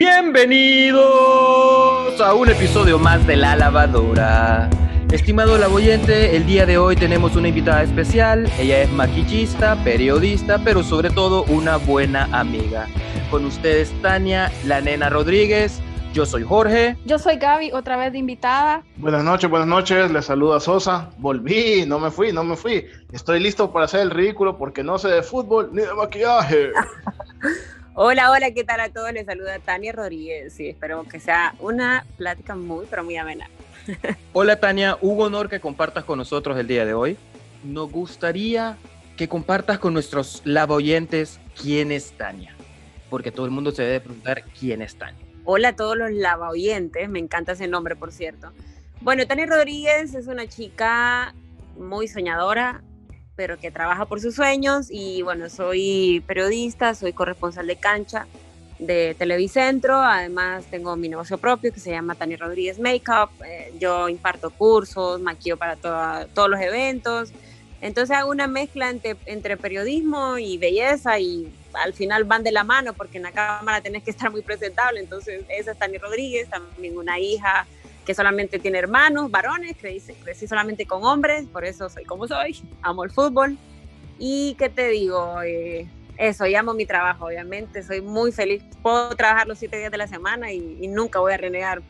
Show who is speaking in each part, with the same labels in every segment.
Speaker 1: Bienvenidos a un episodio más de La Lavadora. Estimado laboyente, el día de hoy tenemos una invitada especial. Ella es maquillista, periodista, pero sobre todo una buena amiga. Con ustedes Tania, la nena Rodríguez. Yo soy Jorge.
Speaker 2: Yo soy Gaby, otra vez de invitada.
Speaker 3: Buenas noches, buenas noches. Les saluda Sosa. Volví, no me fui, no me fui. Estoy listo para hacer el ridículo porque no sé de fútbol ni de maquillaje.
Speaker 4: Hola, hola, ¿qué tal a todos? Les saluda Tania Rodríguez y espero que sea una plática muy, pero muy amena.
Speaker 1: Hola Tania, un honor que compartas con nosotros el día de hoy. Nos gustaría que compartas con nuestros lavoyentes quién es Tania, porque todo el mundo se debe preguntar quién es Tania.
Speaker 4: Hola a todos los lavoyentes, me encanta ese nombre, por cierto. Bueno, Tania Rodríguez es una chica muy soñadora, pero que trabaja por sus sueños y bueno, soy periodista, soy corresponsal de cancha de Televicentro, además tengo mi negocio propio que se llama Tania Rodríguez Makeup, eh, yo imparto cursos, maquillo para todos los eventos, entonces hago una mezcla entre, entre, periodismo y belleza y al final van de la mano porque en la cámara tenés que estar muy presentable, entonces esa es Tania Rodríguez, también una hija que solamente tiene hermanos, varones, crecí, crecí solamente con hombres, por eso soy como soy, amo el fútbol. Y qué te digo, eh, eso, y amo mi trabajo, obviamente, soy muy feliz, puedo trabajar los siete días de la semana y, nunca voy a renegar.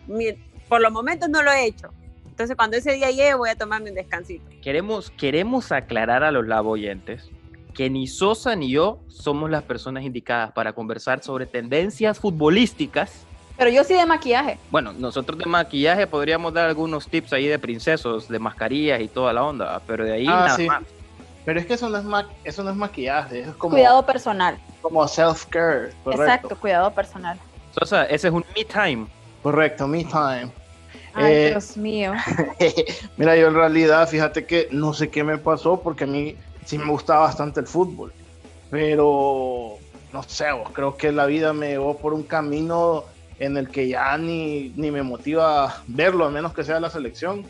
Speaker 4: por los momentos no lo he hecho, entonces cuando ese día llegue voy a tomarme un descansito.
Speaker 1: Queremos, queremos aclarar a los laboyentes que ni Sosa ni yo somos las personas indicadas para conversar sobre tendencias futbolísticas
Speaker 2: pero yo sí de maquillaje.
Speaker 1: Bueno, nosotros de maquillaje podríamos dar algunos tips ahí de princesos, de mascarillas y toda la onda, pero de ahí ah, nada más.
Speaker 3: Pero es que eso no es, eso no es maquillaje, es como...
Speaker 2: Cuidado personal.
Speaker 3: Como self-care,
Speaker 2: Exacto, cuidado personal.
Speaker 1: Sosa, ese es un me time.
Speaker 3: Correcto, me time.
Speaker 2: Ay, eh, Dios mío.
Speaker 3: mira, yo en realidad, fíjate que no sé qué me pasó porque a mí sí me gustaba bastante el fútbol, pero no sé, creo que la vida me llevó por un camino en el que ya ni, ni me motiva verlo, a menos que sea la selección.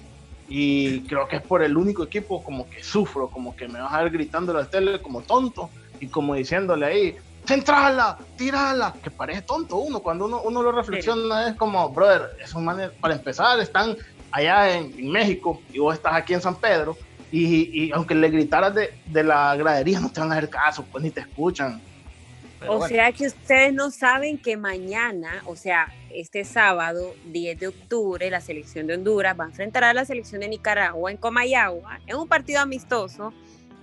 Speaker 3: Y creo que es por el único equipo como que sufro, como que me vas a ver gritando la tele como tonto y como diciéndole ahí, centrala, tirala, que parece tonto uno, cuando uno, uno lo reflexiona es como, brother, esos manes, para empezar, están allá en, México y vos estás aquí en San Pedro y, y aunque le gritaras de, de, la gradería no te van a hacer caso, pues ni te escuchan
Speaker 4: o sea que ustedes no saben que mañana, o sea, este sábado 10 de octubre, la selección de Honduras va a enfrentar a la selección de Nicaragua en Comayagua, en un partido amistoso.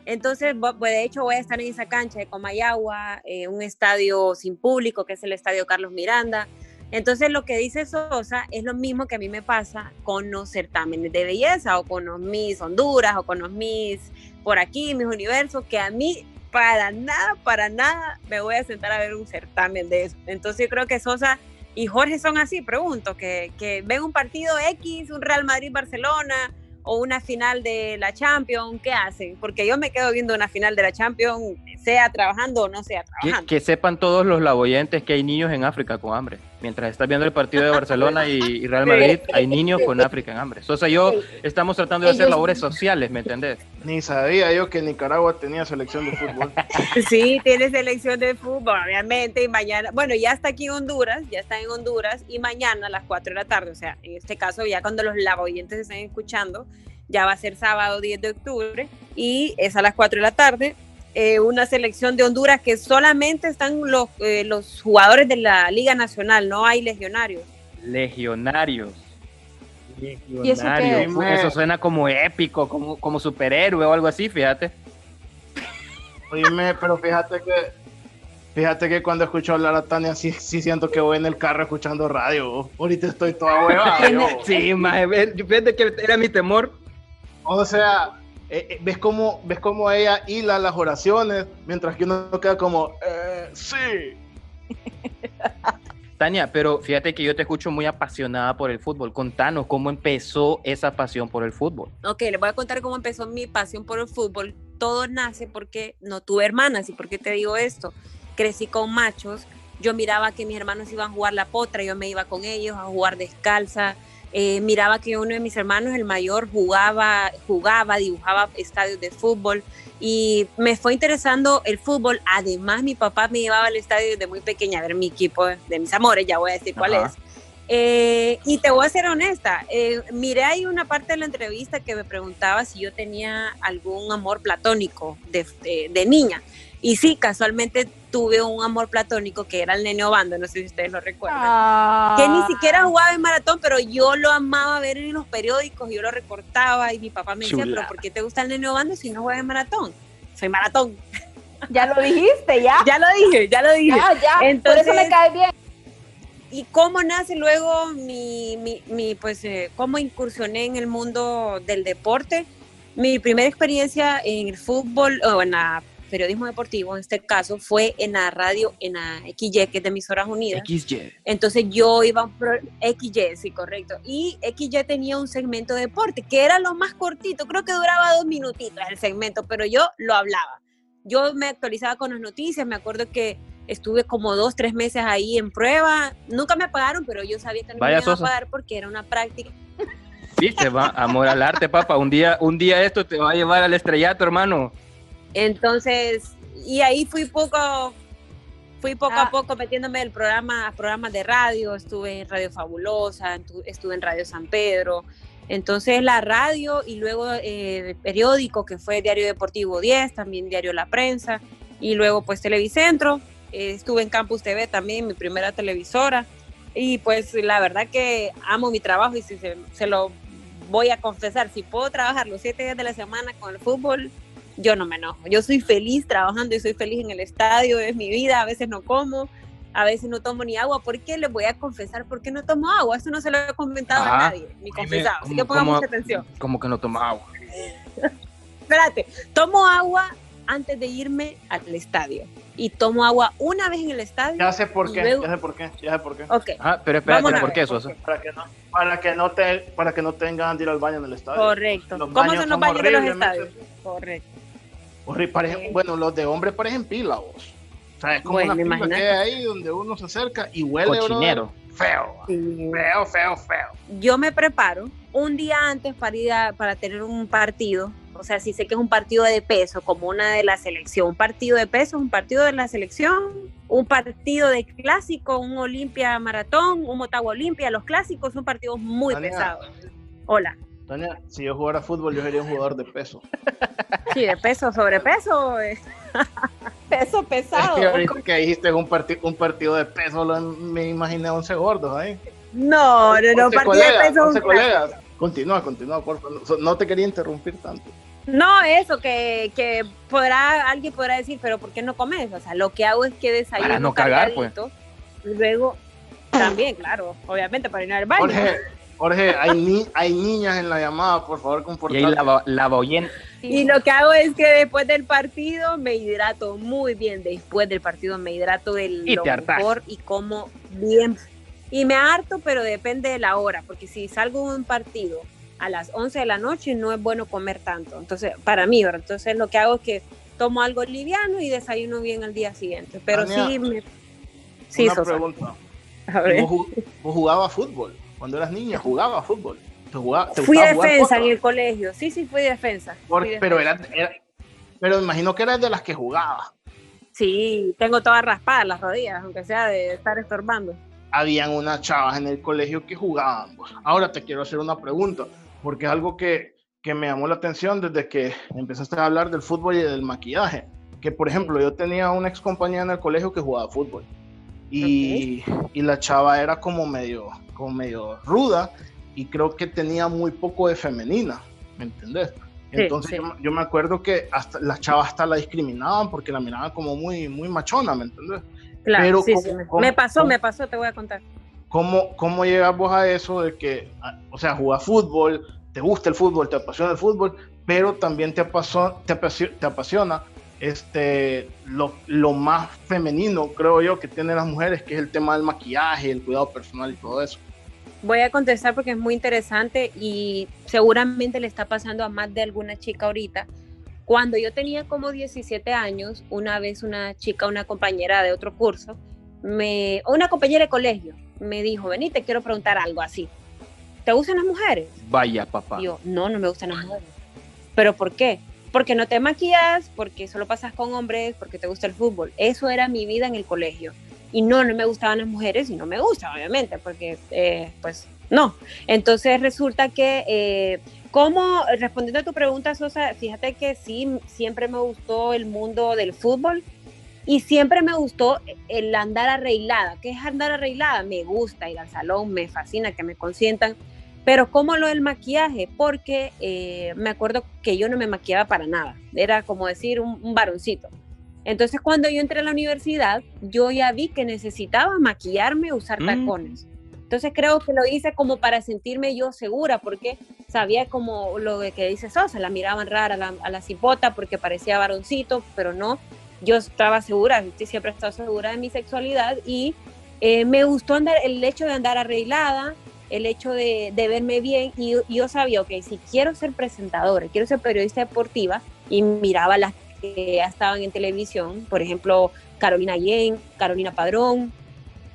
Speaker 4: Entonces, pues, de hecho, voy a estar en esa cancha de Comayagua, eh, un estadio sin público, que es el estadio Carlos Miranda. Entonces, lo que dice Sosa es lo mismo que a mí me pasa con los certámenes de belleza o con los Miss Honduras o con los Miss por aquí, mis universos, que a mí para nada, para nada me voy a sentar a ver un certamen de eso. Entonces yo creo que Sosa y Jorge son así, pregunto, que, que ven un partido X, un Real Madrid-Barcelona o una final de la Champions, ¿qué hacen? Porque yo me quedo viendo una final de la Champions, sea trabajando o no sea trabajando.
Speaker 1: Que, que sepan todos los laboyentes que hay niños en África con hambre mientras estás viendo el partido de Barcelona y, Real Madrid, hay niños con África en hambre. O sea, yo estamos tratando de hacer labores sociales, ¿me entendés?
Speaker 3: Ni sabía yo que Nicaragua tenía selección de fútbol.
Speaker 4: Sí, tiene selección de fútbol, obviamente, y mañana, bueno, ya está aquí en Honduras, ya está en Honduras, y mañana a las 4 de la tarde, o sea, en este caso ya cuando los laboyentes estén escuchando, ya va a ser sábado 10 de octubre, y es a las 4 de la tarde, eh, una selección de Honduras que solamente están los, eh, los jugadores de la Liga Nacional, no hay legionarios.
Speaker 1: Legionarios. Legionarios. ¿Eso, suena como épico, como, como superhéroe o algo así, fíjate.
Speaker 3: Oíme, pero fíjate que Fíjate que cuando escucho hablar a Tania, sí, sí siento que voy en el carro escuchando radio. Ahorita estoy toda hueva.
Speaker 1: sí, maje, fíjate que era mi temor.
Speaker 3: O sea, eh, eh, ves cómo ves cómo ella hila las oraciones mientras que uno queda como eh, sí
Speaker 1: Tania, pero fíjate que yo te escucho muy apasionada por el fútbol. Contanos cómo empezó esa pasión por el fútbol.
Speaker 4: Ok, les voy a contar cómo empezó mi pasión por el fútbol. Todo nace porque no tuve hermanas. ¿Y por qué te digo esto? Crecí con machos. Yo miraba que mis hermanos iban a jugar la potra, yo me iba con ellos a jugar descalza eh, miraba que uno de mis hermanos, el mayor, jugaba, jugaba, dibujaba estadios de fútbol. y me fue interesando el fútbol. Además, mi papá me llevaba al estadio desde muy pequeña a ver mi equipo de mis amores, ya voy a decir cuál es. Eh, y te voy a ser honesta, eh, miré ahí una parte de la entrevista que me preguntaba si yo tenía algún amor platónico de, de, niña. Y sí, casualmente tuve un amor platónico que era el Nene Obando, no sé si ustedes lo recuerdan. Que ni siquiera jugaba en maratón, pero yo lo amaba ver en los periódicos, yo lo recortaba y mi papá me decía, pero ¿por qué te gusta el Nene Obando si no juegas en maratón? Soy maratón.
Speaker 2: Ya lo dijiste, ya.
Speaker 4: ya lo dije, ya lo dije.
Speaker 2: Ya, ya. Entonces, Por eso me cae bien.
Speaker 4: ¿Y cómo nace luego mi, mi, mi pues, eh, cómo incursioné en el mundo del deporte? Mi primera experiencia en el fútbol o en el periodismo deportivo, en este caso, fue en la radio, en la XY, que es de Emisoras Unidas.
Speaker 1: XY.
Speaker 4: Entonces yo iba por XY, sí, correcto. Y XY tenía un segmento de deporte, que era lo más cortito, creo que duraba dos minutitos el segmento, pero yo lo hablaba. Yo me actualizaba con las noticias, me acuerdo que estuve como dos, tres meses ahí en prueba. Nunca me pagaron, pero yo sabía que no me iban a pagar porque era una práctica.
Speaker 1: Viste, va, amor al arte, papá. Un día, un día esto te va a llevar al estrellato, hermano.
Speaker 4: Entonces, y ahí fui poco, fui poco a ah. poco metiéndome en programa, programas de radio. Estuve en Radio Fabulosa, estuve en Radio San Pedro. Entonces la radio y luego eh, el periódico que fue Diario Deportivo 10, también Diario La Prensa y luego pues Televicentro eh, estuve en Campus TV también, mi primera televisora. Y pues la verdad que amo mi trabajo y si se, lo voy a confesar, si puedo trabajar los siete días de la semana con el fútbol, yo no me enojo. Yo soy feliz trabajando y soy feliz en el estadio, es mi vida, a veces no como, a veces no tomo ni agua. ¿Por qué les voy a confesar por qué no tomo agua? Eso no se lo he comentado a nadie, ni confesado. Así que pongan mucha atención.
Speaker 1: ¿Cómo que no tomo agua?
Speaker 4: Espérate, tomo agua antes de irme al estadio y tomo agua una vez en el estadio.
Speaker 3: Ya sé por qué, ya sé por qué, ya sé por qué.
Speaker 4: Ok.
Speaker 1: Ah, pero espérate, ¿por qué eso?
Speaker 3: Para que no, para que no te, para que no tengan de ir al baño en el estadio.
Speaker 4: Correcto. ¿Cómo son los baños de los estadios? Correcto.
Speaker 3: Bueno, los de hombres parecen pila, vos. O sea, es como una pila que hay ahí donde uno se acerca y huele
Speaker 1: Cochinero.
Speaker 3: feo, feo, feo, feo.
Speaker 4: Yo me preparo un día antes para ir a, para tener un partido o sea, si sé que es un partido de peso, como una de la selección, un partido de peso, un partido de la selección, un partido de clásico, un Olimpia Maratón, un Motagua Olimpia, los clásicos son partidos muy pesados. Hola.
Speaker 3: Tania, si yo jugara fútbol, yo sería un jugador de peso.
Speaker 4: Sí, de peso, sobrepeso. Eh. peso pesado.
Speaker 3: Es que que dijiste un, un partido de peso, me imaginé 11 gordos ahí.
Speaker 4: No, no, no, partido de peso.
Speaker 3: 11 colegas. Continúa, continúa, por favor. No te quería interrumpir tanto.
Speaker 4: No, eso, que, que podrá, alguien podrá decir, pero ¿por qué no comes? O sea, lo que hago es que desayuno
Speaker 1: para no cagar, pues.
Speaker 4: y luego también, claro, obviamente para ir al baño.
Speaker 3: Jorge, Jorge hay, hay niñas en la llamada, por favor, comportate.
Speaker 1: Y la, la
Speaker 4: Y lo que hago es que después del partido me hidrato muy bien. Después del partido me hidrato del lo mejor y como bien. Y me harto, pero depende de la hora, porque si salgo de un partido a las 11 de la noche no es bueno comer tanto. Entonces, para mí, ¿verdad? Entonces lo que hago es que tomo algo liviano y desayuno bien al día siguiente. Pero sí me...
Speaker 3: Sí, una pregunta. ¿Vos, jugabas fútbol? Cuando eras niña, jugabas fútbol.
Speaker 4: fui defensa en el colegio. Sí, sí, fui defensa.
Speaker 3: Pero era, pero imagino que eras de las que jugaba.
Speaker 4: Sí, tengo todas raspadas las rodillas, aunque sea de estar estorbando.
Speaker 3: Habían unas chavas en el colegio que jugaban. Ahora te quiero hacer una pregunta porque es algo que, que me llamó la atención desde que empezaste a hablar del fútbol y del maquillaje. Que, por ejemplo, yo tenía una ex compañera en el colegio que jugaba fútbol. Y, y, la chava era como medio, como medio ruda y creo que tenía muy poco de femenina, ¿me entendés? Entonces Yo, me acuerdo que hasta las chavas hasta la discriminaban porque la miraban como muy, muy machona, ¿me entendés?
Speaker 4: Claro, sí, sí, me pasó, me pasó, te voy a contar.
Speaker 3: ¿Cómo, cómo llegas vos a eso de que, o sea, jugar fútbol, te gusta el fútbol, te apasiona el fútbol, pero también te apasiona, te apasiona, este, lo, lo, más femenino, creo yo, que tienen las mujeres, que es el tema del maquillaje, el cuidado personal y todo eso.
Speaker 4: Voy a contestar porque es muy interesante y seguramente le está pasando a más de alguna chica ahorita. Cuando yo tenía como 17 años, una vez una chica, una compañera de otro curso, me, una compañera de colegio, me dijo, vení, te quiero preguntar algo así. ¿Te gustan las mujeres?
Speaker 1: Vaya, papá.
Speaker 4: yo, no, no me gustan las mujeres. ¿Pero por qué? porque no te maquillas, porque solo pasas con hombres, porque te gusta el fútbol. Eso era mi vida en el colegio. Y no, no me gustaban las mujeres y no me gusta, obviamente, porque eh, pues no. Entonces resulta que, eh, como respondiendo a tu pregunta, Sosa, fíjate que sí, siempre me gustó el mundo del fútbol y siempre me gustó el andar arreglada. ¿Qué es andar arreglada? Me gusta ir al salón, me fascina que me consientan pero ¿cómo lo del maquillaje? Porque eh, me acuerdo que yo no me maquillaba para nada. Era como decir un, varoncito. Entonces cuando yo entré a la universidad, yo ya vi que necesitaba maquillarme, usar mm. tacones. Entonces creo que lo hice como para sentirme yo segura, porque sabía como lo que dice Sosa, la miraban rara a la, a la cipota porque parecía varoncito, pero no, yo estaba segura, siempre he estado segura de mi sexualidad y eh, me gustó andar, el hecho de andar arreglada, el hecho de, verme bien y, yo sabía, ok, si quiero ser presentadora, quiero ser periodista deportiva y miraba las que estaban en televisión, por ejemplo, Carolina Yen, Carolina Padrón,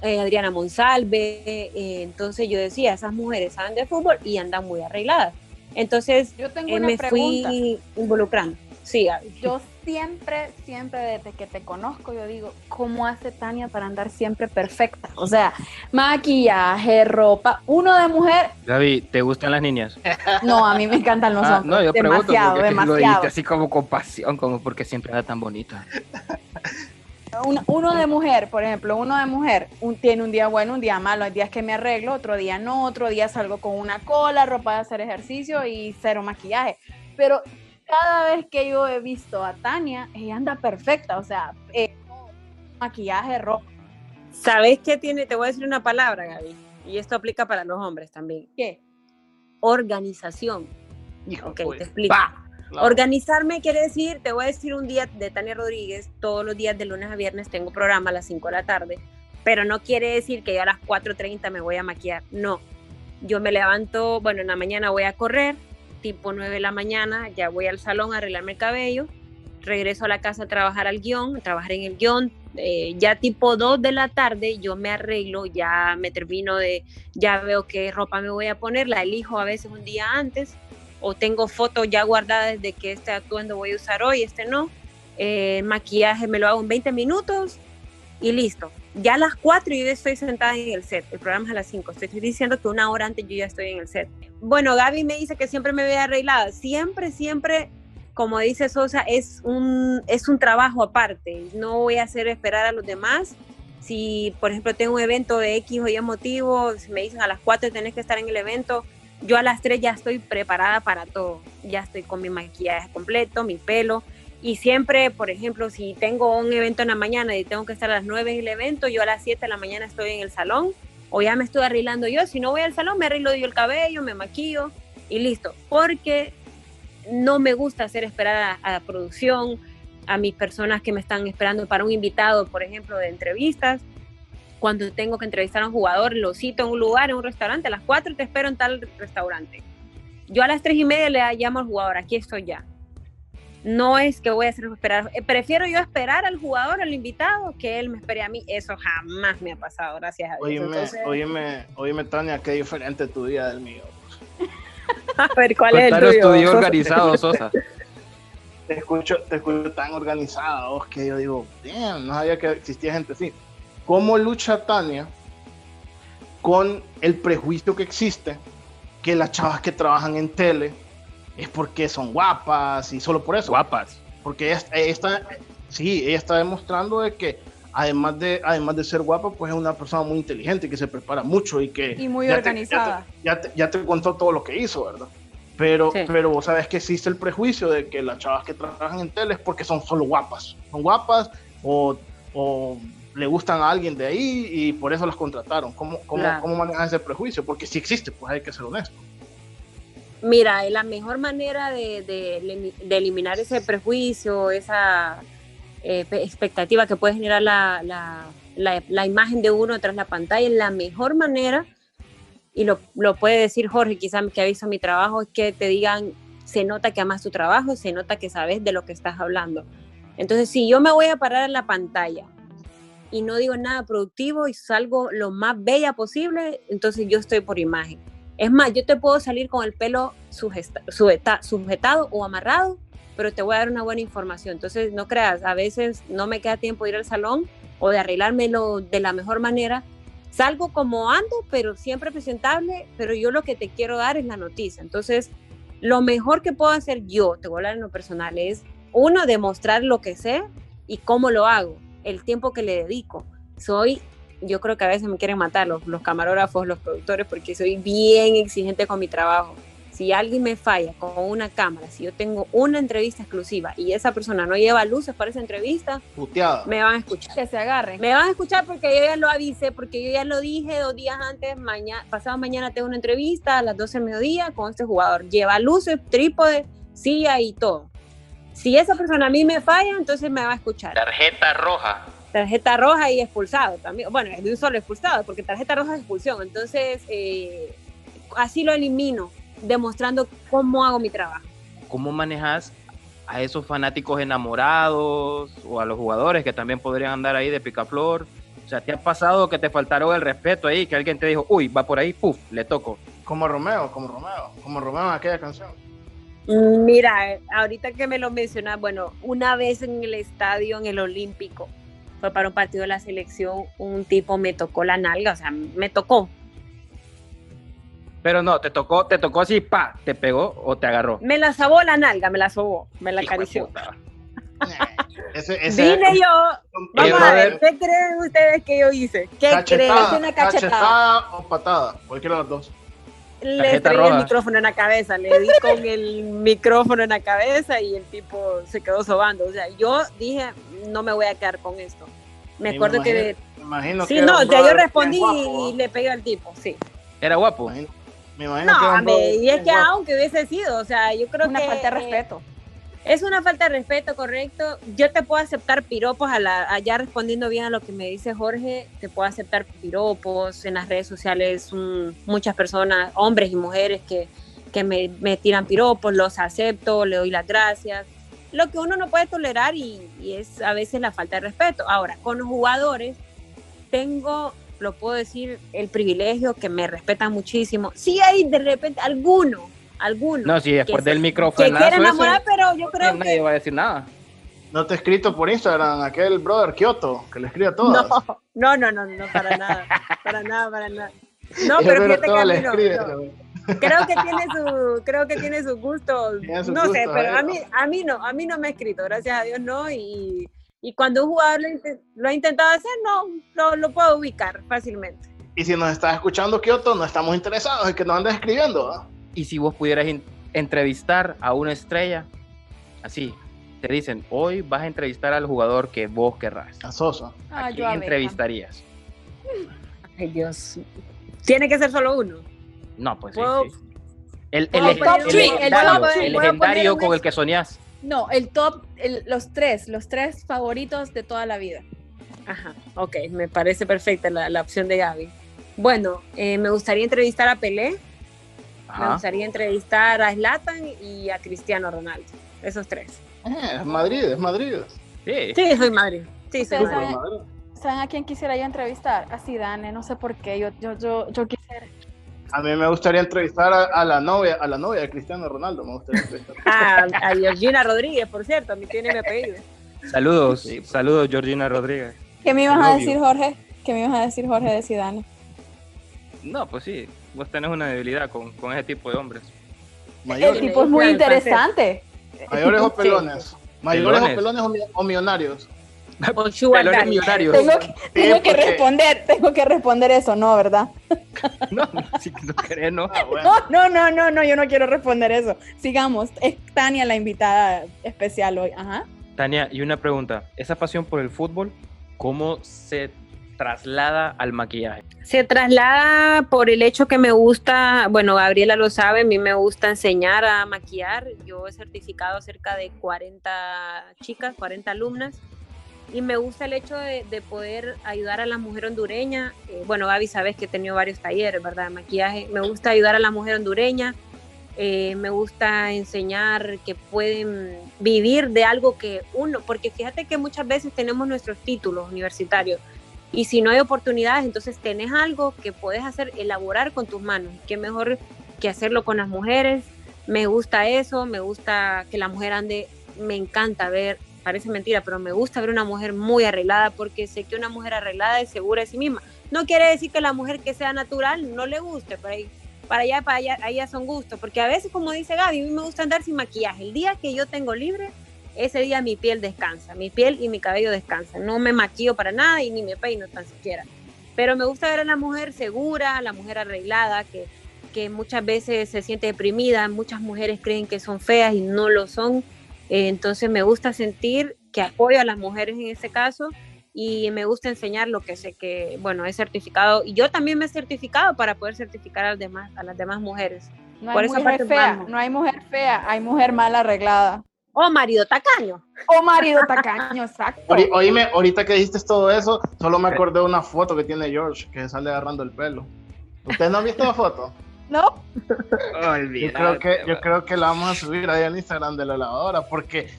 Speaker 4: eh, Adriana Monsalve, eh, entonces yo decía, esas mujeres saben de fútbol y andan muy arregladas. Entonces
Speaker 2: yo tengo eh, me
Speaker 4: fui involucrando. Sí,
Speaker 2: Yo siempre, siempre desde que te conozco, yo digo, ¿cómo hace Tania para andar siempre perfecta? O sea, maquillaje, ropa, uno de mujer.
Speaker 1: Gaby, ¿te gustan las niñas?
Speaker 2: No, a mí me encantan los ah, hombres.
Speaker 1: No, yo
Speaker 2: demasiado,
Speaker 1: pregunto porque
Speaker 2: demasiado.
Speaker 1: lo dijiste así como con pasión, como porque siempre era tan bonita.
Speaker 2: Uno, de mujer, por ejemplo, uno de mujer un, tiene un día bueno, un día malo, hay días que me arreglo, otro día no, otro día salgo con una cola, ropa de hacer ejercicio y cero maquillaje. Pero cada vez que yo he visto a Tania, ella anda perfecta, o sea, eh, maquillaje, ropa.
Speaker 4: ¿Sabes qué tiene? Te voy a decir una palabra, Gaby, y esto aplica para los hombres también.
Speaker 2: ¿Qué?
Speaker 4: Organización.
Speaker 3: Hijo,
Speaker 4: ok,
Speaker 3: pues.
Speaker 4: te explico. Organizarme quiere decir, te voy a decir un día de Tania Rodríguez, todos los días de lunes a viernes tengo programa a las 5 de la tarde, pero no quiere decir que yo a las 4.30 me voy a maquillar, no. Yo me levanto, bueno, en la mañana voy a correr, tipo 9 de la mañana, ya voy al salón a arreglarme el cabello, regreso a la casa a trabajar al guion, a trabajar en el guion, eh, ya tipo 2 de la tarde yo me arreglo, ya me termino de, ya veo qué ropa me voy a poner, la elijo a veces un día antes, o tengo fotos ya guardadas de que este atuendo voy a usar hoy, este no. Eh, maquillaje me lo hago en 20 minutos y listo. Ya a las 4 yo estoy sentada en el set. El programa es a las 5. Estoy diciendo que una hora antes yo ya estoy en el set. Bueno, Gaby me dice que siempre me vea arreglada. Siempre, siempre, como dice Sosa, es un, es un trabajo aparte. No voy a hacer esperar a los demás. Si, por ejemplo, tengo un evento de X o Y motivo, me dicen a las 4 tenés que estar en el evento, yo a las 3 ya estoy preparada para todo. Ya estoy con mi maquillaje completo, mi pelo. Y siempre, por ejemplo, si tengo un evento en la mañana y tengo que estar a las 9 en el evento, yo a las 7 de la mañana estoy en el salón o ya me estoy arreglando yo. Si no voy al salón, me arreglo yo el cabello, me maquillo y listo. Porque no me gusta hacer esperar a, la producción, a mis personas que me están esperando para un invitado, por ejemplo, de entrevistas cuando tengo que entrevistar a un jugador, lo cito en un lugar, en un restaurante, a las 4 te espero en tal restaurante. Yo a las 3 y media le llamo al jugador, aquí estoy ya. No es que voy a hacer esperar, eh, prefiero yo esperar al jugador, al invitado, que él me espere a mí. Eso jamás me ha pasado, gracias a Dios.
Speaker 3: Oíme, oíme, Tania, qué diferente tu día del mío.
Speaker 4: a ver, ¿cuál es el
Speaker 1: tuyo? día organizado, Sosa.
Speaker 3: Te escucho, te escucho tan organizado que yo digo, no sabía que existía gente así. ¿Cómo lucha Tania con el prejuicio que existe que las chavas que trabajan en tele es porque son guapas y solo por eso?
Speaker 1: Guapas.
Speaker 3: Porque ella, está, sí, ella está demostrando de que además de, además de ser guapa, pues es una persona muy inteligente, que se prepara mucho y que...
Speaker 2: Y muy organizada.
Speaker 3: ya, te, ya, te, contó todo lo que hizo, ¿verdad? Pero, pero vos sabes que existe el prejuicio de que las chavas que trabajan en tele es porque son solo guapas. Son guapas o, o le gustan a alguien de ahí y por eso las contrataron. ¿Cómo, cómo, ¿cómo manejan ese prejuicio? Porque si existe, pues hay que ser honesto.
Speaker 4: Mira, la mejor manera de, de, eliminar ese prejuicio, esa eh, expectativa que puede generar la, la, la, imagen de uno tras la pantalla, la mejor manera, y lo, lo puede decir Jorge, quizás que ha visto mi trabajo, es que te digan, se nota que amas tu trabajo, se nota que sabes de lo que estás hablando. Entonces, si yo me voy a parar en la pantalla y no digo nada productivo y salgo lo más bella posible, entonces yo estoy por imagen. Es más, yo te puedo salir con el pelo sujetado o amarrado pero te voy a dar una buena información. Entonces, no creas, a veces no me queda tiempo de ir al salón o de arreglármelo de la mejor manera. Salgo como ando, pero siempre presentable, pero yo lo que te quiero dar es la noticia. Entonces, lo mejor que puedo hacer yo, te voy a hablar en lo personal, es uno, demostrar lo que sé y cómo lo hago, el tiempo que le dedico. Soy, yo creo que a veces me quieren matar los, los camarógrafos, los productores, porque soy bien exigente con mi trabajo si alguien me falla con una cámara, si yo tengo una entrevista exclusiva y esa persona no lleva luces para esa entrevista,
Speaker 3: Puteada.
Speaker 4: me van a escuchar.
Speaker 2: Que se agarren.
Speaker 4: Me van a escuchar porque yo ya lo avisé, porque yo ya lo dije dos días antes, mañana, pasado mañana tengo una entrevista a las 12 del mediodía con este jugador. Lleva luces, trípode, silla y todo. Si esa persona a mí me falla, entonces me va a escuchar.
Speaker 1: Tarjeta roja.
Speaker 4: Tarjeta roja y expulsado también. Bueno, es de un solo expulsado, porque tarjeta roja es expulsión. Entonces, eh, así lo elimino demostrando cómo hago mi trabajo.
Speaker 1: ¿Cómo manejas a esos fanáticos enamorados o a los jugadores que también podrían andar ahí de picaflor? O sea, ¿te ha pasado que te faltaron el respeto ahí, que alguien te dijo, uy, va por ahí, puf, le toco?
Speaker 3: Como Romeo, como Romeo, como Romeo en aquella canción.
Speaker 4: Mira, ahorita que me lo mencionas, bueno, una vez en el estadio, en el Olímpico, fue para un partido de la selección, un tipo me tocó la nalga, o sea, me tocó,
Speaker 1: pero no, te tocó, te tocó así, pa, te pegó o te agarró.
Speaker 4: Me la sobó la nalga, me la sobó, me la acarició.
Speaker 3: Ese, ese,
Speaker 4: Vine yo, vamos a ver, ¿qué creen ustedes que yo hice? ¿Qué creen?
Speaker 3: Una cachetada. cachetada o patada, cualquiera de las dos.
Speaker 4: Le traí el micrófono en la cabeza, le di con el micrófono en la cabeza y el tipo se quedó sobando. O sea, yo dije, no me voy a quedar con esto. Me acuerdo que...
Speaker 3: Me imagino
Speaker 4: sí, no, ya yo respondí y le pegué al tipo, sí.
Speaker 1: ¿Era guapo?
Speaker 4: Me imagino no, que y es que aunque hubiese sido, o sea, yo creo
Speaker 2: una
Speaker 4: que...
Speaker 2: Una falta de respeto.
Speaker 4: Es una falta de respeto, correcto. Yo te puedo aceptar piropos, a la, respondiendo bien a lo que me dice Jorge, te puedo aceptar piropos en las redes sociales, muchas personas, hombres y mujeres que, que me, tiran piropos, los acepto, le doy las gracias. Lo que uno no puede tolerar y, y es a veces la falta de respeto. Ahora, con los jugadores, tengo lo puedo decir, el privilegio, que me respetan muchísimo. Sí hay de repente alguno, alguno.
Speaker 1: No, sí, después del micrófono.
Speaker 4: Que quiere enamorar, pero yo creo que...
Speaker 1: Nadie va a decir nada.
Speaker 3: ¿No te he escrito por Instagram aquel brother Kioto que le escribe a todas?
Speaker 4: No, no, no, no, para nada, para nada, para nada. No, pero fíjate que a mí no, Creo que tiene su, creo que tiene sus gustos, no sé, pero a mí, a mí no, a mí no me ha escrito, gracias a Dios no, y y cuando un jugador lo, ha intentado hacer, no, lo, lo, puedo ubicar fácilmente.
Speaker 3: Y si nos estás escuchando, Kioto, no estamos interesados en que nos andes escribiendo.
Speaker 1: Y si vos pudieras entrevistar a una estrella, así, te dicen, hoy vas a entrevistar al jugador que vos querrás.
Speaker 3: A Sosa.
Speaker 1: ¿A ah, quién entrevistarías?
Speaker 4: Ay, Dios. ¿Tiene que ser solo uno?
Speaker 1: No, pues sí, El, el, el, legendario con el que soñás.
Speaker 2: No, el top, los tres, los tres favoritos de toda la vida.
Speaker 4: Ajá, ok, me parece perfecta la, opción de Gaby. Bueno, eh, me gustaría entrevistar a Pelé, me gustaría entrevistar a Zlatan y a Cristiano Ronaldo, esos tres.
Speaker 3: Eh, es Madrid, es Madrid.
Speaker 4: Sí, sí soy Madrid. Sí, soy
Speaker 2: Madrid. ¿Saben a quién quisiera yo entrevistar? A Zidane, no sé por qué, yo, yo, yo, yo quisiera
Speaker 3: a mí me gustaría entrevistar a, la novia, a la novia de Cristiano Ronaldo. Me gustaría entrevistar.
Speaker 4: Ah, a Georgina Rodríguez, por cierto, a mí tiene mi apellido.
Speaker 1: Saludos, saludos Georgina Rodríguez.
Speaker 2: ¿Qué me ibas a decir, Jorge? ¿Qué me ibas a decir, Jorge, de Zidane?
Speaker 1: No, pues sí, vos tenés una debilidad con, con ese tipo de hombres.
Speaker 2: El tipo es muy interesante.
Speaker 3: Mayores o pelones. Mayores o pelones o millonarios.
Speaker 1: millonarios.
Speaker 2: Tengo que, tengo que responder, tengo que responder eso, ¿no? ¿Verdad?
Speaker 1: no, si no querés, no.
Speaker 2: Ah, no. No, no, no, yo no quiero responder eso. Sigamos, es Tania la invitada especial hoy. Ajá.
Speaker 1: Tania, y una pregunta, esa pasión por el fútbol, ¿cómo se traslada al maquillaje?
Speaker 4: Se traslada por el hecho que me gusta, bueno, Gabriela lo sabe, a mí me gusta enseñar a maquillar. Yo he certificado cerca de 40 chicas, 40 alumnas y me gusta el hecho de, poder ayudar a la mujer hondureña. Eh, bueno, Gaby, sabes que he tenido varios talleres, ¿verdad? Maquillaje. Me gusta ayudar a la mujer hondureña. Eh, me gusta enseñar que pueden vivir de algo que uno, porque fíjate que muchas veces tenemos nuestros títulos universitarios y si no hay oportunidades, entonces tenés algo que puedes hacer, elaborar con tus manos. Qué mejor que hacerlo con las mujeres. Me gusta eso, me gusta que la mujer ande me encanta ver, parece mentira, pero me gusta ver una mujer muy arreglada porque sé que una mujer arreglada es segura de sí misma. No quiere decir que la mujer que sea natural no le guste, para, para allá, para allá, allá son gustos, porque a veces, como dice Gaby, a mí me gusta andar sin maquillaje. El día que yo tengo libre, ese día mi piel descansa, mi piel y mi cabello descansan. No me maquillo para nada y ni me peino tan siquiera. Pero me gusta ver a la mujer segura, a la mujer arreglada, que, que muchas veces se siente deprimida. Muchas mujeres creen que son feas y no lo son. Eh, entonces me gusta sentir que apoyo a las mujeres en ese caso y me gusta enseñar lo que sé que, bueno, he certificado. Y yo también me he certificado para poder certificar a las demás, a las demás mujeres.
Speaker 2: No hay mujer fea, no hay mujer fea, hay mujer mal arreglada.
Speaker 4: O marido tacaño.
Speaker 2: O marido tacaño, exacto.
Speaker 3: oíme, ahorita que dijiste todo eso, solo me acordé de una foto que tiene George, que sale agarrando el pelo. ¿Ustedes no han visto la foto?
Speaker 2: No.
Speaker 3: yo, creo que, yo creo que la vamos a subir ahí en Instagram de la lavadora, porque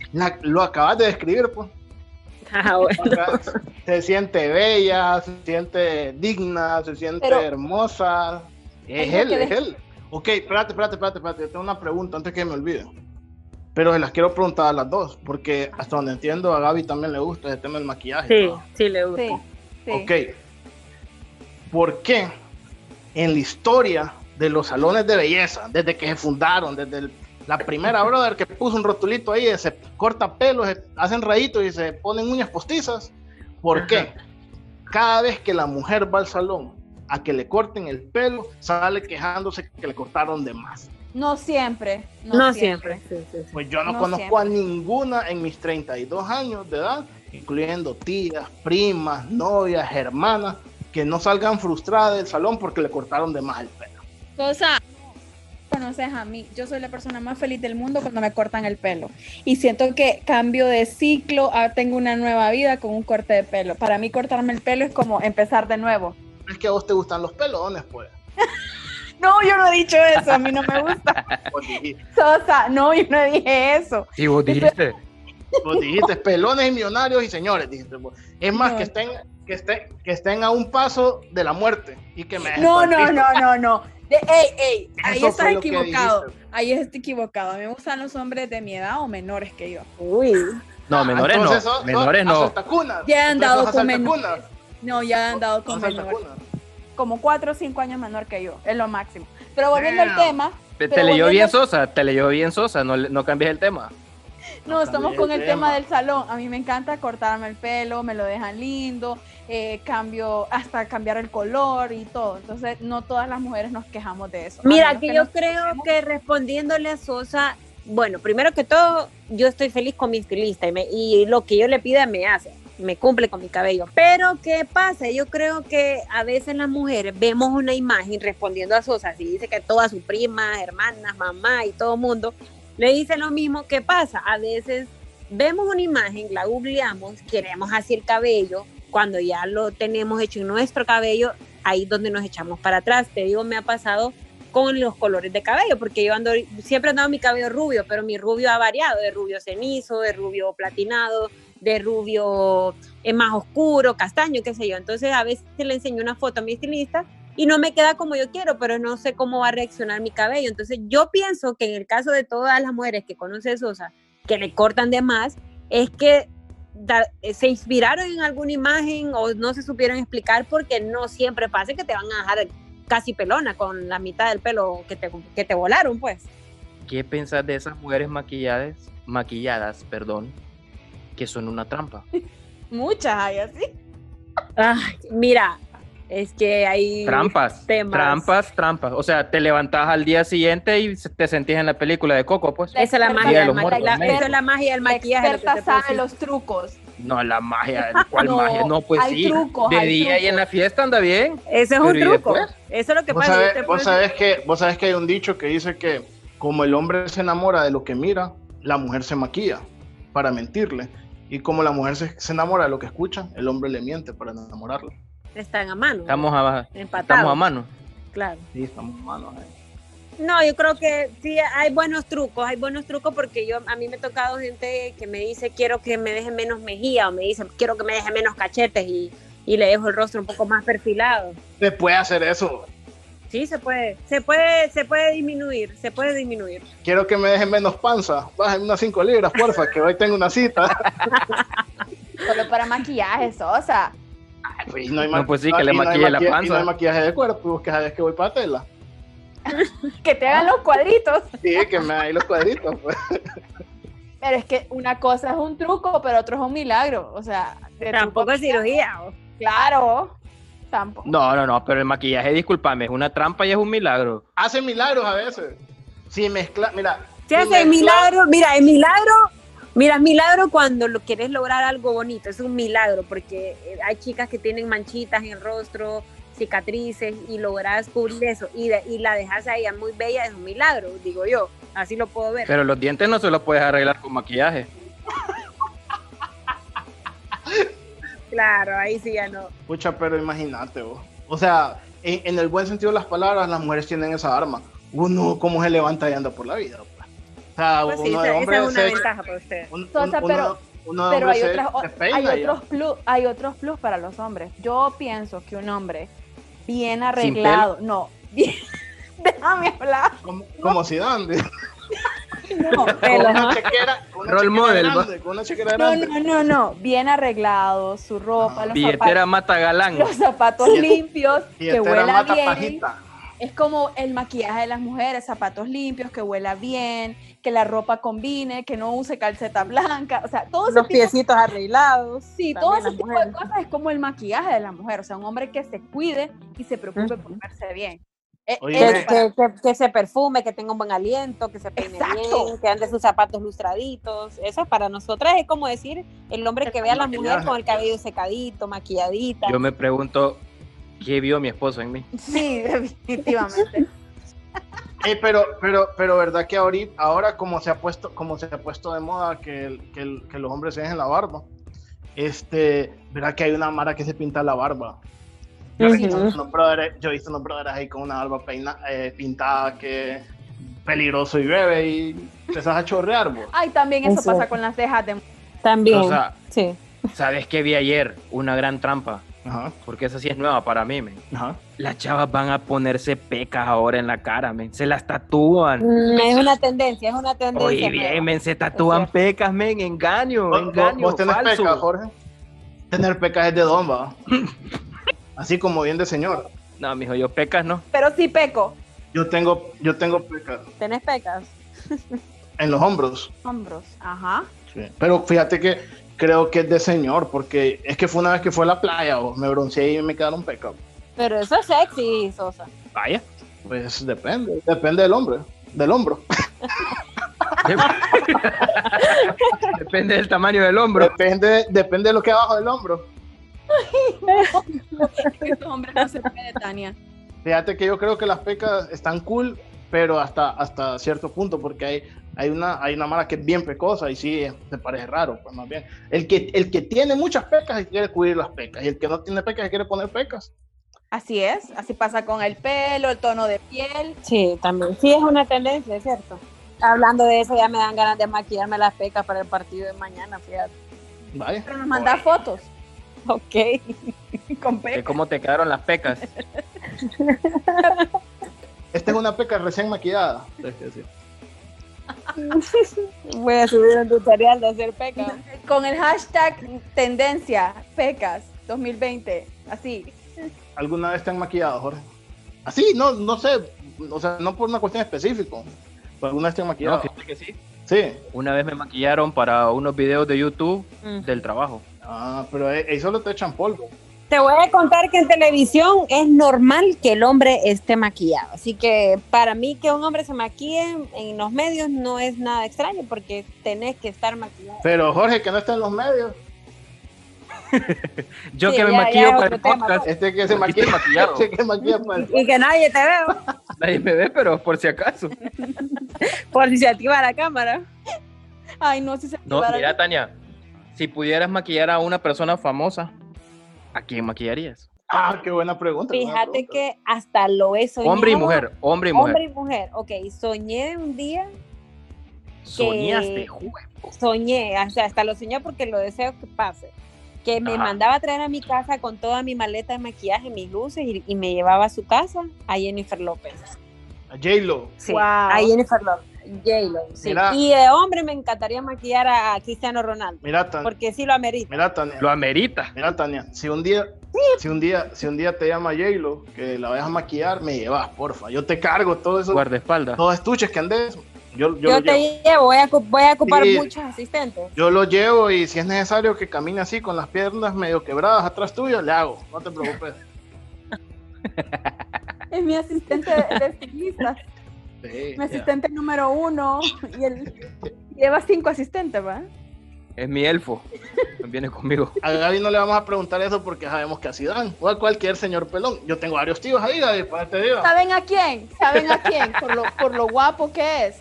Speaker 3: lo acabas de describir, pues. Ah, se siente bella, se siente digna, se siente hermosa. Es él, es él. Ok, espérate, espérate, espérate, espérate. Tengo una pregunta antes que me olvide. Pero se las quiero preguntar a las dos, porque hasta donde entiendo a Gaby también le gusta el tema del maquillaje.
Speaker 4: Sí, sí le gusta.
Speaker 3: Ok. ¿Por qué en la historia de los salones de belleza, desde que se fundaron, desde la primera brother que puso un rotulito ahí, se corta pelos, se hacen rayitos y se ponen uñas postizas, ¿por qué? Cada vez que la mujer va al salón a que le corten el pelo, sale quejándose que le cortaron de más.
Speaker 2: No siempre.
Speaker 4: No, siempre.
Speaker 3: Pues yo no, conozco a ninguna en mis 32 años de edad, incluyendo tías, primas, novias, hermanas, que no salgan frustradas del salón porque le cortaron de más el pelo.
Speaker 2: Cosa, conoces a mí, yo soy la persona más feliz del mundo cuando me cortan el pelo. Y siento que cambio de ciclo, ah, tengo una nueva vida con un corte de pelo. Para mí cortarme el pelo es como empezar de nuevo.
Speaker 3: Es que a vos te gustan los pelones, pues.
Speaker 2: No, yo no he dicho eso, a mí no me gusta. Sosa, no, yo no dije eso.
Speaker 1: Y vos dijiste.
Speaker 3: Vos dijiste pelones y millonarios y señores, dijiste. Es más, que estén, que estén, que estén a un paso de la muerte y que me
Speaker 2: No, no, no, no, no. ey, ey, ahí estás equivocado. Ahí estoy equivocado. A mí me gustan los hombres de mi edad o menores que yo.
Speaker 4: Uy.
Speaker 1: No, menores no. menores no.
Speaker 2: Ya han dado con menores. No, ya han dado con menores como cuatro o cinco años menor que yo, es lo máximo. Pero volviendo al tema.
Speaker 1: Te, leyó bien Sosa, te leyó bien Sosa, no, no cambies el tema.
Speaker 2: No, estamos con el tema. del salón. A mí me encanta cortarme el pelo, me lo dejan lindo, eh, cambio, hasta cambiar el color y todo. Entonces, no todas las mujeres nos quejamos de eso.
Speaker 4: Mira, que, yo creo que respondiéndole a Sosa, bueno, primero que todo, yo estoy feliz con mi estilista y, y lo que yo le pida me hace me cumple con mi cabello. Pero, ¿qué pasa? Yo creo que a veces las mujeres vemos una imagen respondiendo a Sosa, si dice que todas sus primas, hermanas, mamá y todo mundo le dice lo mismo. ¿Qué pasa? A veces vemos una imagen, la googleamos, queremos hacer cabello, cuando ya lo tenemos hecho en nuestro cabello, ahí donde nos echamos para atrás. Te digo, me ha pasado con los colores de cabello, porque yo ando, siempre he andado mi cabello rubio, pero mi rubio ha variado, de rubio cenizo, de rubio platinado, de rubio es más oscuro, castaño, qué sé yo. Entonces a veces le enseño una foto a mi estilista y no me queda como yo quiero, pero no sé cómo va a reaccionar mi cabello. Entonces yo pienso que en el caso de todas las mujeres que conocen Sosa, que le cortan de más, es que se inspiraron en alguna imagen o no se supieron explicar porque no siempre pasa que te van a dejar casi pelona con la mitad del pelo que te, que te volaron, pues.
Speaker 1: ¿Qué pensás de esas mujeres maquilladas, maquilladas, perdón, que son una trampa.
Speaker 2: Muchas hay así.
Speaker 4: mira, es que hay
Speaker 1: trampas, trampas, trampas. O sea, te levantas al día siguiente y te sentís en la película de Coco, pues.
Speaker 4: Esa es la magia, del esa es la magia del maquillaje.
Speaker 2: La experta sabe los trucos.
Speaker 1: No, la magia, ¿cuál magia? No, pues sí. de día y en la fiesta anda bien.
Speaker 4: Ese es un truco. Eso es lo que
Speaker 3: pasa. vos, sabés que, vos sabés que hay un dicho que dice que como el hombre se enamora de lo que mira, la mujer se maquilla para mentirle. Y como la mujer se, enamora de lo que escucha, el hombre le miente para enamorarla.
Speaker 4: Están a mano.
Speaker 1: Estamos a, estamos a mano.
Speaker 4: Claro.
Speaker 3: Sí, estamos a mano.
Speaker 4: No, yo creo que sí hay buenos trucos, hay buenos trucos porque yo a mí me ha tocado gente que me dice quiero que me deje menos mejilla o me dice quiero que me deje menos cachetes y, y le dejo el rostro un poco más perfilado.
Speaker 3: Se puede hacer eso.
Speaker 4: Sí, se puede, se puede, se puede disminuir, se puede disminuir.
Speaker 3: Quiero que me dejen menos panza. Bajen unas 5 libras, porfa, que hoy tengo una cita.
Speaker 2: Solo para maquillaje, Sosa.
Speaker 3: Ay, pues, no, hay
Speaker 1: No, pues sí, que le
Speaker 3: no
Speaker 1: maquille la
Speaker 3: y
Speaker 1: panza.
Speaker 3: no hay maquillaje de cuerpo, que sabes que voy para tela.
Speaker 2: Que te hagan los cuadritos.
Speaker 3: Sí, que me hay los cuadritos. Pues.
Speaker 2: Pero es que una cosa es un truco, pero otro es un milagro. O sea, de
Speaker 4: Tampoco es cirugía.
Speaker 2: Claro. Tampoco.
Speaker 1: No, no, no, pero el maquillaje, discúlpame, es una trampa y es un milagro.
Speaker 3: Hace milagros a veces. Si mezcla, mira. Si
Speaker 4: hace
Speaker 3: mezcla-
Speaker 4: milagro, mira, el milagro, mira, es milagro cuando lo quieres lograr algo bonito, es un milagro, porque eh, hay chicas que tienen manchitas en el rostro, cicatrices, y logras cubrir eso, y, de- y la dejas a ella muy bella, es un milagro, digo yo, así lo puedo ver.
Speaker 1: Pero los dientes no se los puedes arreglar con maquillaje.
Speaker 4: Claro, ahí sí ya no.
Speaker 3: Pucha, pero imagínate vos. O sea, en, en el buen sentido de las palabras, las mujeres tienen esa arma. Uno, ¿cómo se levanta y anda por la vida? pues? O sea,
Speaker 4: Pues sí,
Speaker 3: uno de
Speaker 4: esa,
Speaker 3: hombre
Speaker 4: esa es una
Speaker 3: se-
Speaker 4: ventaja para usted.
Speaker 3: un- un-
Speaker 2: Sosa,
Speaker 3: uno-
Speaker 2: pero-
Speaker 3: uno de
Speaker 2: Pero hay, otras, hay,
Speaker 3: ya.
Speaker 2: otros plus, hay otros plus para los hombres. Yo pienso que un hombre bien arreglado, no, bien, déjame hablar.
Speaker 3: Como, como Zidane.
Speaker 2: No,
Speaker 3: Con
Speaker 4: Pero,
Speaker 3: una
Speaker 4: ajá.
Speaker 3: chequera, con una
Speaker 1: Role
Speaker 3: chequera
Speaker 1: model,
Speaker 3: grande, con una chequera
Speaker 2: no,
Speaker 3: grande.
Speaker 2: no, no, no, bien arreglado, su ropa, los
Speaker 1: Billetera
Speaker 2: zapatos,
Speaker 1: mata galán.
Speaker 2: los zapatos
Speaker 3: Billet-
Speaker 2: limpios, que huela
Speaker 3: mata
Speaker 2: bien.
Speaker 3: pajita.
Speaker 2: Es como el maquillaje de las mujeres, zapatos limpios, que huela bien, que la ropa combine, que no use calceta blanca, o sea, todo ese
Speaker 4: Los
Speaker 2: tipo
Speaker 4: piecitos arreglados.
Speaker 2: Sí, todo ese tipo
Speaker 4: mujeres.
Speaker 2: de cosas es como el maquillaje de la mujer, o sea, un hombre que se cuide y se preocupe por verse bien. Eh, eso
Speaker 4: Que,
Speaker 2: para-
Speaker 4: que- que- que se perfume, que tenga un buen aliento, que se peine
Speaker 2: Exacto.
Speaker 4: bien, que ande sus zapatos lustraditos. Eso para nosotras es como decir el hombre que ve a la mujer con el cabello secadito, maquilladita.
Speaker 1: Yo me pregunto, ¿qué vio mi esposo en mí?
Speaker 2: Sí, definitivamente.
Speaker 3: Eh, pero, pero, pero verdad que ahorita, ahora como se ha puesto, como se ha puesto de moda que, el- que, el- que los hombres se dejen la barba, este, verdad que hay una mara que se pinta la barba. Yo he visto
Speaker 4: Ujú.
Speaker 3: unos brothers, yo he visto unos brothers ahí con una barba peina, eh, pintada que peligroso y bebe y vas a chorrear, vos.
Speaker 2: Ay, también eso
Speaker 4: Eso.
Speaker 2: pasa con las cejas de
Speaker 4: También.
Speaker 1: O sea,
Speaker 4: sí.
Speaker 1: ¿sabes qué vi ayer? Una gran trampa.
Speaker 3: Ajá,
Speaker 1: Porque esa sí es nueva para mí, men.
Speaker 3: ajá.
Speaker 1: Las chavas van a ponerse pecas ahora en la cara, men. Se las tatúan.
Speaker 4: Mm, es una tendencia, es una tendencia.
Speaker 1: Oye,
Speaker 4: nueva.
Speaker 1: bien, men, se tatúan pecas, men. Engaño,
Speaker 3: ¿Vos,
Speaker 1: engaño,
Speaker 3: vos tenés
Speaker 1: falso.
Speaker 3: pecas, Jorge? Tener pecas es de don, va. Así como bien de señor.
Speaker 1: No, mijo, yo pecas, ¿no?
Speaker 2: Pero sí peco.
Speaker 3: Yo tengo, yo tengo pecas
Speaker 4: ¿Tenés pecas?
Speaker 3: en los hombros.
Speaker 2: Hombros. Ajá.
Speaker 3: Sí. Pero fíjate que creo que es de señor, porque es que fue una vez que fue a la playa, o me bronceé y me quedaron pecas.
Speaker 4: Pero eso es sexy, Sosa.
Speaker 1: Vaya.
Speaker 3: Pues depende, depende del hombre, del hombro.
Speaker 1: Depende del tamaño del hombro.
Speaker 3: Depende, depende de lo que hay abajo del hombro.
Speaker 2: Estos hombres no se puede, Tania.
Speaker 3: Fíjate que yo creo que las pecas están cool, pero hasta, hasta cierto punto, porque hay, hay una, hay una mara que es bien pecosa y sí, te parece raro, pues más bien. El que, el que tiene muchas pecas y quiere cubrir las pecas, y el que no tiene pecas y quiere poner pecas.
Speaker 2: Así es, así pasa con el pelo, el tono de piel.
Speaker 4: Sí, también. Sí, es una tendencia, es cierto. Hablando de eso, ya me dan ganas de maquillarme las pecas para el partido de mañana, fíjate.
Speaker 3: Vaya.
Speaker 2: Pero nos manda fotos
Speaker 4: Ok.
Speaker 2: con pecas.
Speaker 1: cómo te quedaron las pecas.
Speaker 3: Esta es una peca recién maquillada.
Speaker 4: Voy a subir un tutorial de hacer pecas.
Speaker 2: Con el hashtag tendencia pecas 2020. Así.
Speaker 3: ¿Alguna vez te han maquillado, Jorge? Así, no, no sé, o sea, no por una cuestión específica. pero ¿Alguna vez te han
Speaker 1: No,
Speaker 3: maquillado?
Speaker 1: fíjate que sí.
Speaker 3: Sí.
Speaker 1: Una vez me maquillaron para unos videos de YouTube
Speaker 4: Mm.
Speaker 1: del trabajo.
Speaker 3: Ah, pero ahí ahí solo te echan polvo.
Speaker 4: Te voy a contar que en televisión es normal que el hombre esté maquillado. Así que para mí que un hombre se maquille en los medios no es nada extraño porque tenés que estar maquillado.
Speaker 3: Pero Jorge, que no está en los medios,
Speaker 1: Yo
Speaker 4: Sí,
Speaker 1: que me
Speaker 4: ya-
Speaker 1: maquillo para el
Speaker 4: tema,
Speaker 1: podcast.
Speaker 3: este que se maquilla,
Speaker 1: maquillado.
Speaker 3: este que maquilla para el-
Speaker 4: Y que nadie te vea
Speaker 1: Nadie me ve, pero por si acaso.
Speaker 4: por si se activa la cámara.
Speaker 2: Ay, no, si se
Speaker 1: No,
Speaker 2: activara-
Speaker 1: mira, Tania. Si pudieras maquillar a una persona famosa, ¿a quién maquillarías?
Speaker 3: Ah, qué buena pregunta. buena
Speaker 4: Fíjate
Speaker 3: pregunta.
Speaker 4: que hasta lo he soñado.
Speaker 1: Hombre y mujer, hombre y mujer.
Speaker 4: Hombre y mujer. Ok, soñé un día,
Speaker 1: Soñaste, juego.
Speaker 4: soñé, o sea, hasta lo soñé porque lo deseo que pase. que me
Speaker 1: Ajá.
Speaker 4: mandaba a traer a mi casa con toda mi maleta de maquillaje, mis luces y, y me llevaba a su casa a Jennifer López.
Speaker 3: A J-Lo.
Speaker 4: Sí,
Speaker 2: Wow.
Speaker 4: a Jennifer López. J-Lo, sí.
Speaker 3: Mira.
Speaker 4: Y de hombre me encantaría maquillar a Cristiano Ronaldo,
Speaker 3: Mira, Tania.
Speaker 4: porque sí lo amerita.
Speaker 3: Mira, Tania.
Speaker 1: Lo amerita.
Speaker 3: Mira, Tania, si un día, si un día, si un día te llama J-Lo, que la vayas a maquillar, me llevas, porfa. Yo te cargo todo eso,
Speaker 1: Guardaespaldas.
Speaker 3: todos estuches que andes. Yo, yo,
Speaker 4: Yo,
Speaker 3: lo
Speaker 4: te
Speaker 3: llevo.
Speaker 4: llevo, voy a, voy a ocupar
Speaker 3: Sí.
Speaker 4: muchos asistentes.
Speaker 3: Yo lo llevo y si es necesario que camine así con las piernas medio quebradas atrás tuyo, le hago. No te preocupes.
Speaker 2: Es mi asistente de, de estilista,
Speaker 3: Sí,
Speaker 2: mi asistente número uno. Y él lleva cinco asistentes, ¿va?
Speaker 1: Es mi elfo. Viene conmigo.
Speaker 3: A Gaby no le vamos a preguntar eso porque sabemos que así dan. O a cualquier señor pelón. Yo tengo varios tíos ahí, Gaby, para este día.
Speaker 2: ¿Saben a quién? ¿Saben a quién? Por lo, por lo guapo que es.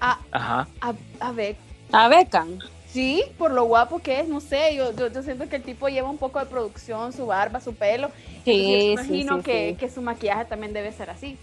Speaker 2: A,
Speaker 1: Ajá.
Speaker 2: a, a ver,
Speaker 4: A Beckham.
Speaker 2: sí, por lo guapo que es, no sé, yo, yo, yo siento que el tipo lleva un poco de producción, su barba, su pelo.
Speaker 4: Sí,
Speaker 2: Yo
Speaker 4: sí,
Speaker 2: imagino
Speaker 4: sí,
Speaker 2: que,
Speaker 4: sí.
Speaker 2: que su maquillaje también debe ser así.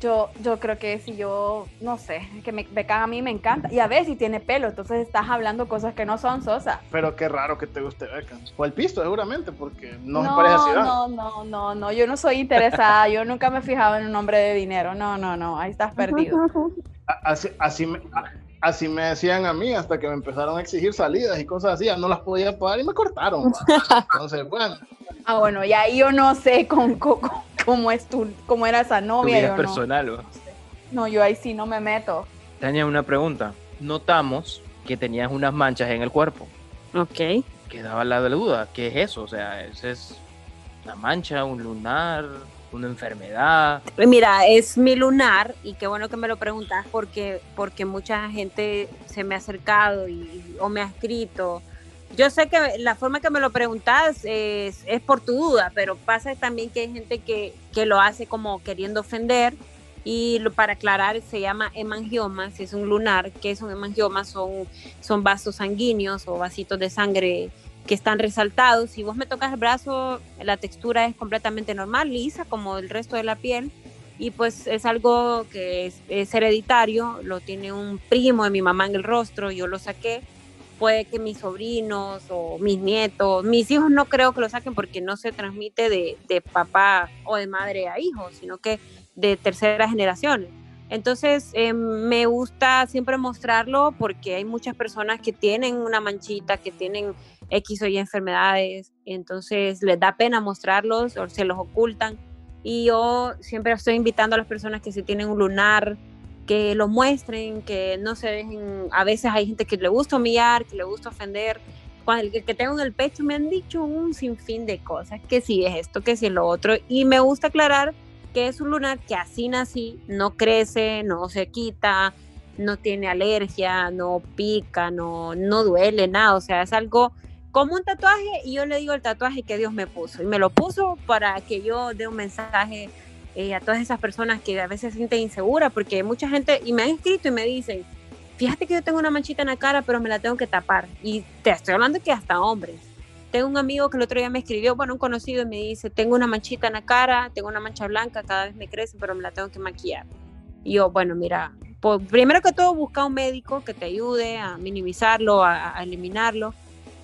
Speaker 2: Yo, yo creo que si yo, no sé, que me, a mí me encanta. Y a ver si tiene pelo, entonces estás hablando cosas que no son Sosa.
Speaker 3: Pero qué raro que te guste Beckham. O el pisto, seguramente, porque no, se parece a Zidane.
Speaker 2: no, no, no, no, yo no soy interesada, yo nunca me he fijado en un hombre de dinero, no, no, no, ahí estás perdido.
Speaker 3: Así, así, me, a- así me decían a mí hasta que me empezaron a exigir salidas y cosas así. ya No las podía pagar y me cortaron. va. Entonces, bueno.
Speaker 2: Ah, bueno, y ahí yo no sé con, con- con- cómo es tu, cómo era esa
Speaker 1: Tu
Speaker 2: novia,
Speaker 1: vida
Speaker 2: yo
Speaker 1: es
Speaker 2: no.
Speaker 1: personal. ¿va?
Speaker 2: No, yo ahí sí no me meto.
Speaker 1: Tania, una pregunta. Notamos que tenías unas manchas en el cuerpo.
Speaker 4: Ok.
Speaker 1: Quedaba la duda. ¿Qué es eso? O sea, ¿es, es una mancha, un lunar, una enfermedad?
Speaker 4: Mira, es mi lunar y qué bueno que me lo preguntas porque, porque mucha gente se me ha acercado y, o me ha escrito. Yo sé que la forma que me lo preguntas es, es por tu duda, pero pasa también que hay gente que, que lo hace como queriendo ofender y lo- para aclarar se llama hemangioma, si es un lunar, que es un hemangioma, son, son vasos sanguíneos o vasitos de sangre que están resaltados. Si vos me tocas el brazo, la textura es completamente normal, lisa como el resto de la piel. Y pues es algo que es, es hereditario, lo tiene un primo de mi mamá en el rostro, yo lo saqué. Puede que mis sobrinos o mis nietos, mis hijos no creo que lo saquen porque no se transmite de, de papá o de madre a hijo, sino que de terceras generaciones. Entonces, eh, me gusta siempre mostrarlo porque hay muchas personas que tienen una manchita, que tienen X o Y enfermedades, entonces les da pena mostrarlos o se los ocultan. Y yo siempre estoy invitando a las personas que si tienen un lunar, que lo muestren, que no se dejen, a veces hay gente que le gusta humillar, que le gusta ofender. Cuando el que tengo en el pecho me han dicho un sinfín de cosas, que si es esto, que si es lo otro. Y me gusta aclarar que es un lunar que así nací, no crece, no se quita, no tiene alergia, no pica, no, no duele, nada. O sea, es algo como un tatuaje y yo le digo el tatuaje que Dios me puso. Y me lo puso para que yo dé un mensaje eh, a todas esas personas que a veces se sienten inseguras, porque mucha gente, y me han escrito y me dicen, fíjate que yo tengo una manchita en la cara, pero me la tengo que tapar. Y te estoy hablando que hasta hombres. Tengo un amigo que el otro día me escribió, bueno, un conocido, y me dice, tengo una manchita en la cara, tengo una mancha blanca, cada vez me crece, pero me la tengo que maquillar. Y yo, bueno, mira, po- primero que todo, busca un médico que te ayude a minimizarlo, a, a eliminarlo.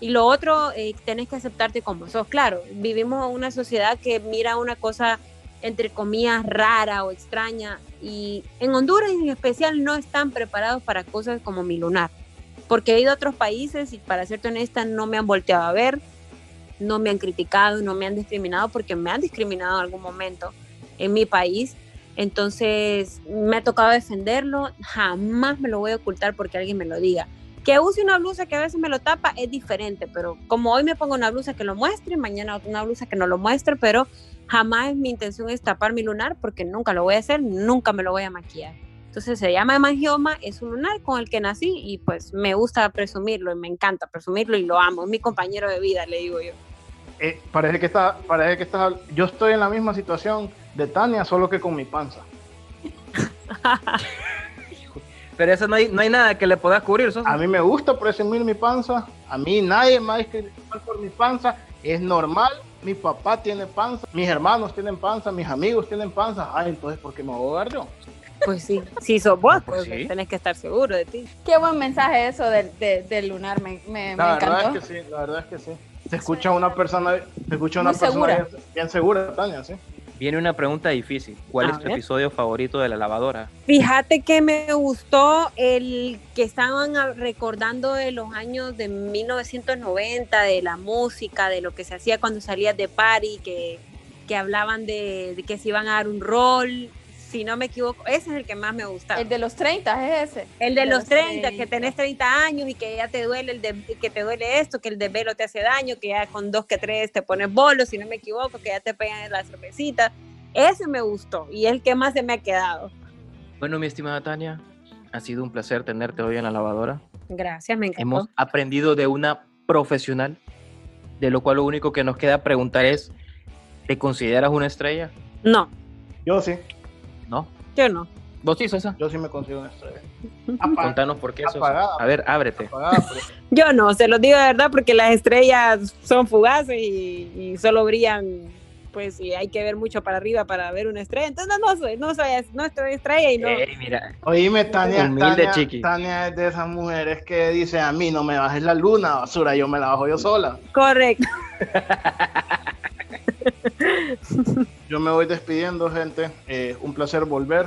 Speaker 4: Y lo otro, eh, tenés que aceptarte como sos. Claro, vivimos una sociedad que mira una cosa, entre comillas, rara o extraña. Y en Honduras en especial no están preparados para cosas como mi lunar. Porque he ido a otros países y para serte honesta no me han volteado a ver, no me han criticado, no me han discriminado porque me han discriminado en algún momento en mi país. Entonces me ha tocado defenderlo, jamás me lo voy a ocultar porque alguien me lo diga. Que use una blusa que a veces me lo tapa es diferente, pero como hoy me pongo una blusa que lo muestre, mañana una blusa que no lo muestre, pero jamás mi intención es tapar mi lunar porque nunca lo voy a hacer, nunca me lo voy a maquillar. Entonces se llama hemangioma, es un lunar con el que nací y pues me gusta presumirlo y me encanta presumirlo y lo amo, es mi compañero de vida, le digo yo.
Speaker 3: Eh, parece que está, parece que está, yo estoy en la misma situación de Tania, solo que con mi panza.
Speaker 1: Pero eso no hay, no hay nada que le puedas cubrir, Sosa.
Speaker 3: A mí me gusta presumir mi panza, a mí nadie me va a discriminar por mi panza, es normal, mi papá tiene panza, mis hermanos tienen panza, mis amigos tienen panza, ay, entonces, ¿por qué me voy a ahogar yo?
Speaker 4: Pues sí, si sos vos,
Speaker 1: Pues
Speaker 4: pues
Speaker 1: sí.
Speaker 4: tenés que estar seguro de ti.
Speaker 2: Qué buen mensaje eso del, de- del lunar, me, me, me
Speaker 3: La verdad es que sí, la verdad es que sí. Se escucha una persona, se escucha una
Speaker 2: Muy
Speaker 3: persona
Speaker 2: segura.
Speaker 3: bien, bien segura, Tania, sí.
Speaker 1: Viene una pregunta difícil. ¿Cuál
Speaker 4: A
Speaker 1: es tu
Speaker 4: ver.
Speaker 1: episodio favorito de la lavadora?
Speaker 4: Fíjate que me gustó el que estaban recordando de los años de 1990, de la música, de lo que se hacía cuando salías de party, que, que hablaban de, de que se iban a dar un rol. Si no me equivoco, ese es el que más me gustaba.
Speaker 2: El de los 30 es ese.
Speaker 4: El de
Speaker 2: de
Speaker 4: los
Speaker 2: los
Speaker 4: 30, que
Speaker 2: 30.
Speaker 4: tenés 30 años y que ya te duele el de- que te duele esto, que el desvelo te hace daño, que ya con dos que tres te pones bolos, si no me equivoco, que ya te pegan en la cervecita. Ese me gustó y es el que más se me ha quedado.
Speaker 1: Bueno, mi estimada Tania, ha sido un placer tenerte hoy en la lavadora.
Speaker 4: Gracias, me encantó.
Speaker 1: Hemos aprendido de una profesional, de lo cual lo único que nos queda preguntar es, ¿te consideras una estrella?
Speaker 4: No,
Speaker 3: Yo sí.
Speaker 4: Yo no.
Speaker 1: ¿Vos sí, Sosa?
Speaker 3: yo sí me considero una estrella. Apa-
Speaker 1: Contanos por qué, Sosa.
Speaker 3: Apagada.
Speaker 1: A ver, ábrete.
Speaker 3: apagada,
Speaker 4: Yo no, se los digo de verdad porque las estrellas son fugaces y, y solo brillan, pues y hay que ver mucho para arriba para ver una estrella. Entonces no, no soy, no soy, no estoy estrella y no.
Speaker 1: Ey, mira,
Speaker 3: Oíme, Tania,
Speaker 1: Humilde,
Speaker 3: Tania,
Speaker 1: chiqui.
Speaker 3: Tania es de esas mujeres que dice a mí no me bajes la luna, basura, yo me la bajo yo sola.
Speaker 4: Correcto.
Speaker 3: Yo me voy despidiendo, gente. Eh, un placer volver.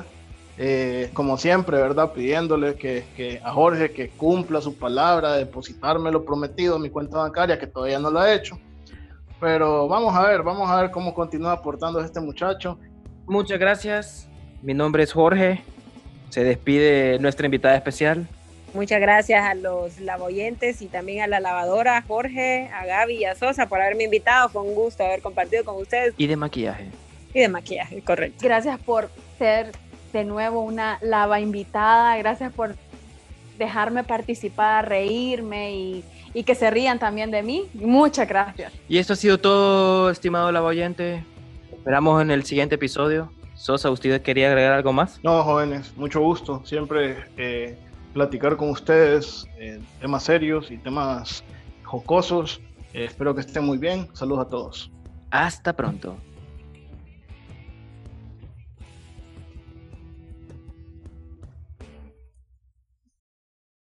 Speaker 3: Eh, como siempre, ¿verdad? Pidiéndole que, que a Jorge que cumpla su palabra, de depositarme lo prometido en mi cuenta bancaria, que todavía no lo ha hecho. Pero vamos a ver, vamos a ver cómo continúa aportando este muchacho.
Speaker 1: muchas gracias. Mi nombre es Jorge. Se despide nuestra invitada especial.
Speaker 4: Muchas gracias a los lavoyentes y también a la lavadora, a Jorge, a Gaby y a Sosa por haberme invitado. Fue un gusto haber compartido con ustedes
Speaker 1: Y de maquillaje.
Speaker 4: Y de maquillaje, correcto.
Speaker 2: Gracias por ser de nuevo una lava invitada. Gracias por dejarme participar, reírme y, y que se rían también de mí. Muchas gracias.
Speaker 1: Y esto ha sido todo, estimado la oyente. Esperamos en el siguiente episodio. Sosa, ¿usted quería agregar algo más?
Speaker 3: No, jóvenes, mucho gusto. Siempre eh, platicar con ustedes eh, temas serios y temas jocosos. Eh, espero que estén muy bien. Saludos a todos.
Speaker 1: Hasta pronto.